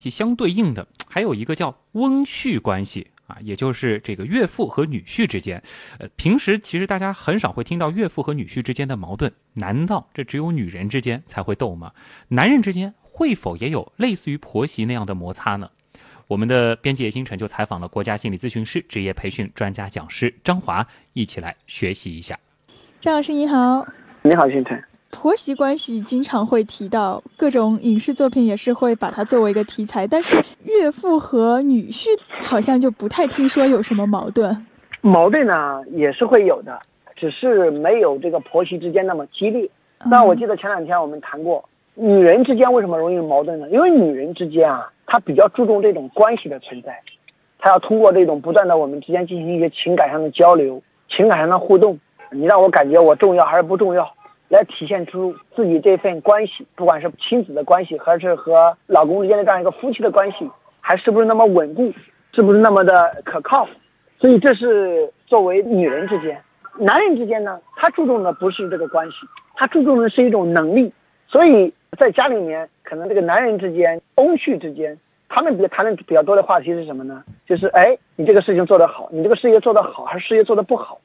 相对应的还有一个叫翁婿关系啊，也就是这个岳父和女婿之间。呃，平时其实大家很少会听到岳父和女婿之间的矛盾，难道这只有女人之间才会斗吗？男人之间会否也有类似于婆媳那样的摩擦呢？我们的编辑叶星辰就采访了国家心理咨询师职业培训专家讲师张华，一起来学习一下。张老师你好，你好星辰。婆媳关系经常会提到，各种影视作品也是会把它作为一个题材，但是岳父和女婿好像就不太听说有什么矛盾。矛盾呢也是会有的，只是没有这个婆媳之间那么激烈。那我记得前两天我们谈过，女人之间为什么容易矛盾呢？因为女人之间啊。她比较注重这种关系的存在，她要通过这种不断的我们之间进行一些情感上的交流、情感上的互动，你让我感觉我重要还是不重要，来体现出自己这份关系，不管是亲子的关系，还是和老公之间的这样一个夫妻的关系，还是不是那么稳固，是不是那么的可靠？所以这是作为女人之间，男人之间呢，他注重的不是这个关系，他注重的是一种能力，所以。在家里面，可能这个男人之间、翁婿之间，他们比较谈的比较多的话题是什么呢？就是哎，你这个事情做得好，你这个事业做得好还是事业做得不好？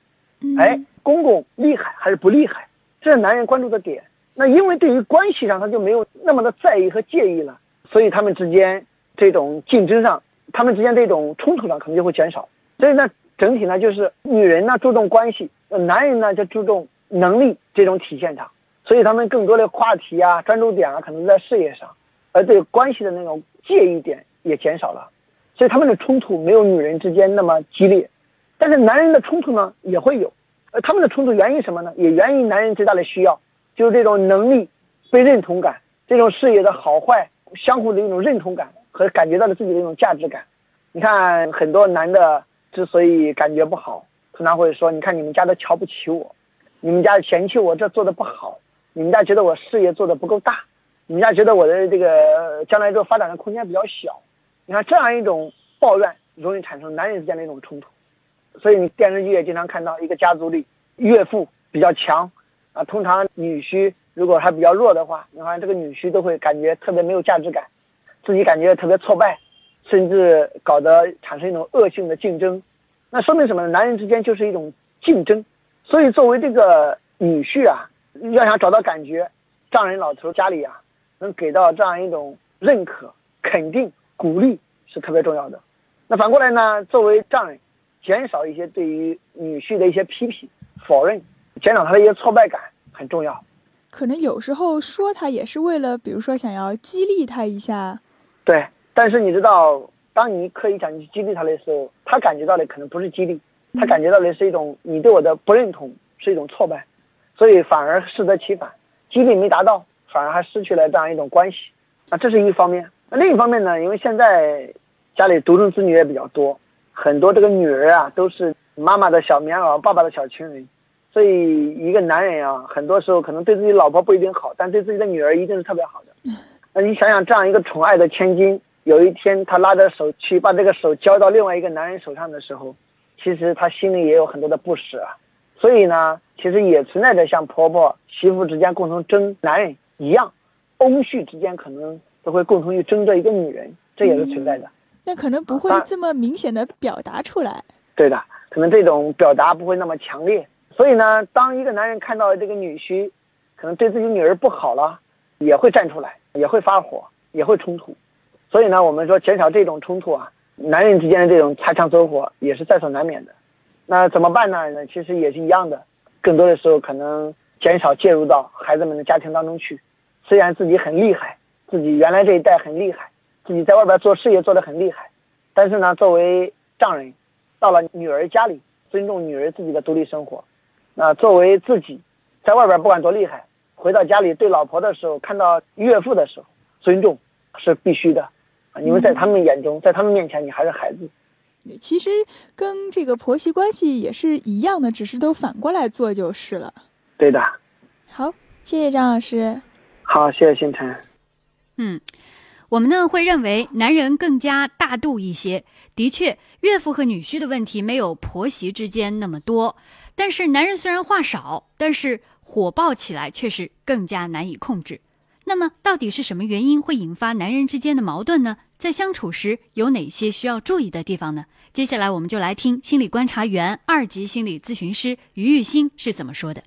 哎，公公厉害还是不厉害？这是男人关注的点。那因为对于关系上他就没有那么的在意和介意了，所以他们之间这种竞争上，他们之间这种冲突上可能就会减少。所以呢，整体呢就是女人呢注重关系，男人呢就注重能力这种体现上。所以他们更多的话题啊、专注点啊，可能在事业上，而对关系的那种介意点也减少了，所以他们的冲突没有女人之间那么激烈，但是男人的冲突呢也会有，而他们的冲突源于什么呢？也源于男人最大的需要，就是这种能力、被认同感，这种事业的好坏相互的一种认同感和感觉到了自己的一种价值感。你看很多男的之所以感觉不好，通常会说：“你看你们家都瞧不起我，你们家嫌弃我这做的不好。”你们家觉得我事业做的不够大，你们家觉得我的这个将来这个发展的空间比较小，你看这样一种抱怨容易产生男人之间的一种冲突，所以你电视剧也经常看到一个家族里岳父比较强，啊，通常女婿如果还比较弱的话，你看这个女婿都会感觉特别没有价值感，自己感觉特别挫败，甚至搞得产生一种恶性的竞争，那说明什么呢？男人之间就是一种竞争，所以作为这个女婿啊。要想找到感觉，丈人老头家里啊，能给到这样一种认可、肯定、鼓励是特别重要的。那反过来呢，作为丈人，减少一些对于女婿的一些批评、否认，减少他的一些挫败感很重要。可能有时候说他也是为了，比如说想要激励他一下。对，但是你知道，当你刻意想去激励他的时候，他感觉到的可能不是激励，他感觉到的是一种你对我的不认同，是一种挫败。所以反而适得其反，激励没达到，反而还失去了这样一种关系，啊，这是一方面。那另一方面呢？因为现在家里独生子女也比较多，很多这个女儿啊都是妈妈的小棉袄，爸爸的小情人，所以一个男人啊，很多时候可能对自己老婆不一定好，但对自己的女儿一定是特别好的。那你想想，这样一个宠爱的千金，有一天他拉着手去把这个手交到另外一个男人手上的时候，其实他心里也有很多的不舍啊。所以呢，其实也存在着像婆婆媳妇之间共同争男人一样，翁婿之间可能都会共同去争这一个女人，这也是存在的。那可能不会这么明显的表达出来。对的，可能这种表达不会那么强烈。所以呢，当一个男人看到这个女婿可能对自己女儿不好了，也会站出来，也会发火，也会冲突。所以呢，我们说减少这种冲突啊，男人之间的这种擦枪走火也是在所难免的。那怎么办呢？那其实也是一样的，更多的时候可能减少介入到孩子们的家庭当中去。虽然自己很厉害，自己原来这一代很厉害，自己在外边做事业做得很厉害，但是呢，作为丈人，到了女儿家里，尊重女儿自己的独立生活。那作为自己，在外边不管多厉害，回到家里对老婆的时候，看到岳父的时候，尊重是必须的。啊，因为在他们眼中，在他们面前，你还是孩子。其实跟这个婆媳关系也是一样的，只是都反过来做就是了。对的。好，谢谢张老师。好，谢谢星辰。嗯，我们呢会认为男人更加大度一些。的确，岳父和女婿的问题没有婆媳之间那么多。但是男人虽然话少，但是火爆起来却是更加难以控制。那么，到底是什么原因会引发男人之间的矛盾呢？在相处时有哪些需要注意的地方呢？接下来我们就来听心理观察员、二级心理咨询师于玉欣是怎么说的。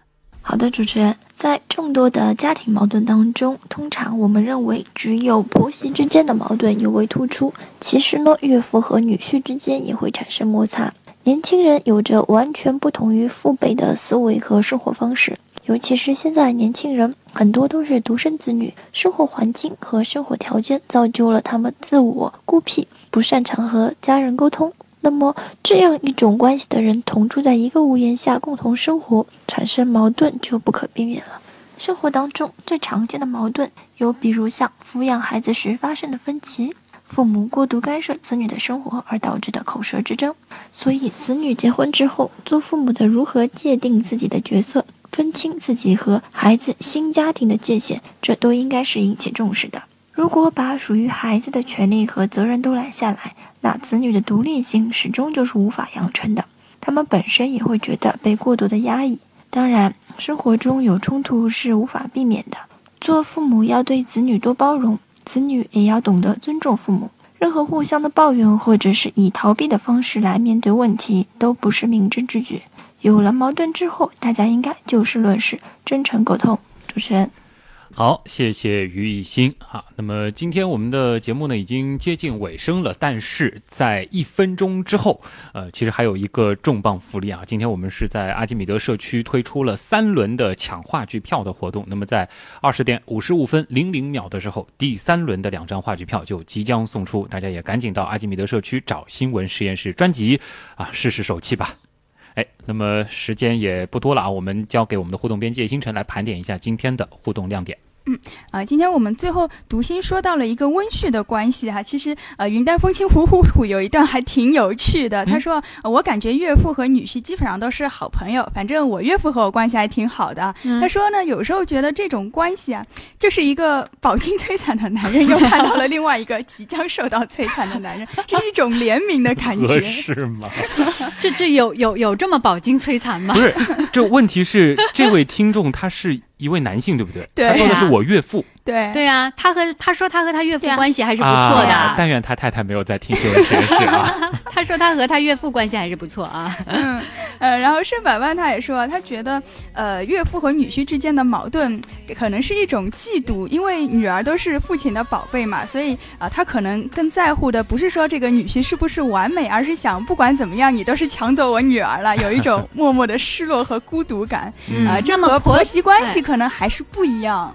好的，主持人，在众多的家庭矛盾当中，通常我们认为只有婆媳之间的矛盾尤为突出。其实呢，岳父和女婿之间也会产生摩擦。年轻人有着完全不同于父辈的思维和生活方式。尤其是现在年轻人很多都是独生子女，生活环境和生活条件造就了他们自我孤僻，不擅长和家人沟通。那么这样一种关系的人同住在一个屋檐下共同生活，产生矛盾就不可避免了。生活当中最常见的矛盾有，比如像抚养孩子时发生的分歧，父母过度干涉子女的生活而导致的口舌之争。所以子女结婚之后，做父母的如何界定自己的角色？分清自己和孩子新家庭的界限，这都应该是引起重视的。如果把属于孩子的权利和责任都揽下来，那子女的独立性始终就是无法养成的。他们本身也会觉得被过度的压抑。当然，生活中有冲突是无法避免的。做父母要对子女多包容，子女也要懂得尊重父母。任何互相的抱怨或者是以逃避的方式来面对问题，都不是明智之举。有了矛盾之后，大家应该就事论事，真诚沟通。主持人，好，谢谢于艺兴啊。那么今天我们的节目呢已经接近尾声了，但是在一分钟之后，呃，其实还有一个重磅福利啊。今天我们是在阿基米德社区推出了三轮的抢话剧票的活动。那么在二十点五十五分零零秒的时候，第三轮的两张话剧票就即将送出，大家也赶紧到阿基米德社区找新闻实验室专辑啊，试试手气吧。哎，那么时间也不多了啊，我们交给我们的互动编辑星辰来盘点一下今天的互动亮点。嗯啊，今天我们最后读心说到了一个温煦的关系哈，其实呃云淡风轻虎虎虎有一段还挺有趣的。他说我感觉岳父和女婿基本上都是好朋友，反正我岳父和我关系还挺好的。他说呢，有时候觉得这种关系啊，就是一个饱经摧残的男人又看到了另外一个即将受到摧残的男人，这是一种怜悯的感觉。是吗？这这有有有这么饱经摧残吗？不是，这问题是这位听众他是。一位男性，对不对？对，他说的是我岳父。对对啊，他和他说他和他岳父关系还是不错的。但愿他太太没有在听新闻实验室啊。他说他和他岳父关系还是不错啊。嗯呃，然后盛百万他也说，他觉得呃岳父和女婿之间的矛盾可能是一种嫉妒，因为女儿都是父亲的宝贝嘛，所以啊他可能更在乎的不是说这个女婿是不是完美，而是想不管怎么样你都是抢走我女儿了，有一种默默的失落和孤独感啊。这和婆媳关系可能还是不一样。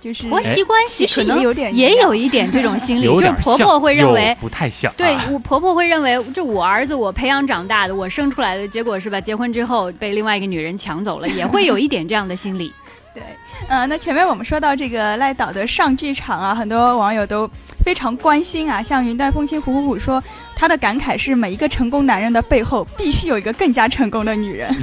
就是婆媳关系可能有点也有一点这种心理，就是婆婆会认为不太像，对我婆婆会认为就我儿子我培养长大的我生出来的结果是吧？结婚之后被另外一个女人抢走了，也会有一点这样的心理。对，嗯，那前面我们说到这个赖导的上剧场啊，很多网友都非常关心啊，像云淡风轻虎虎虎说他的感慨是每一个成功男人的背后必须有一个更加成功的女人。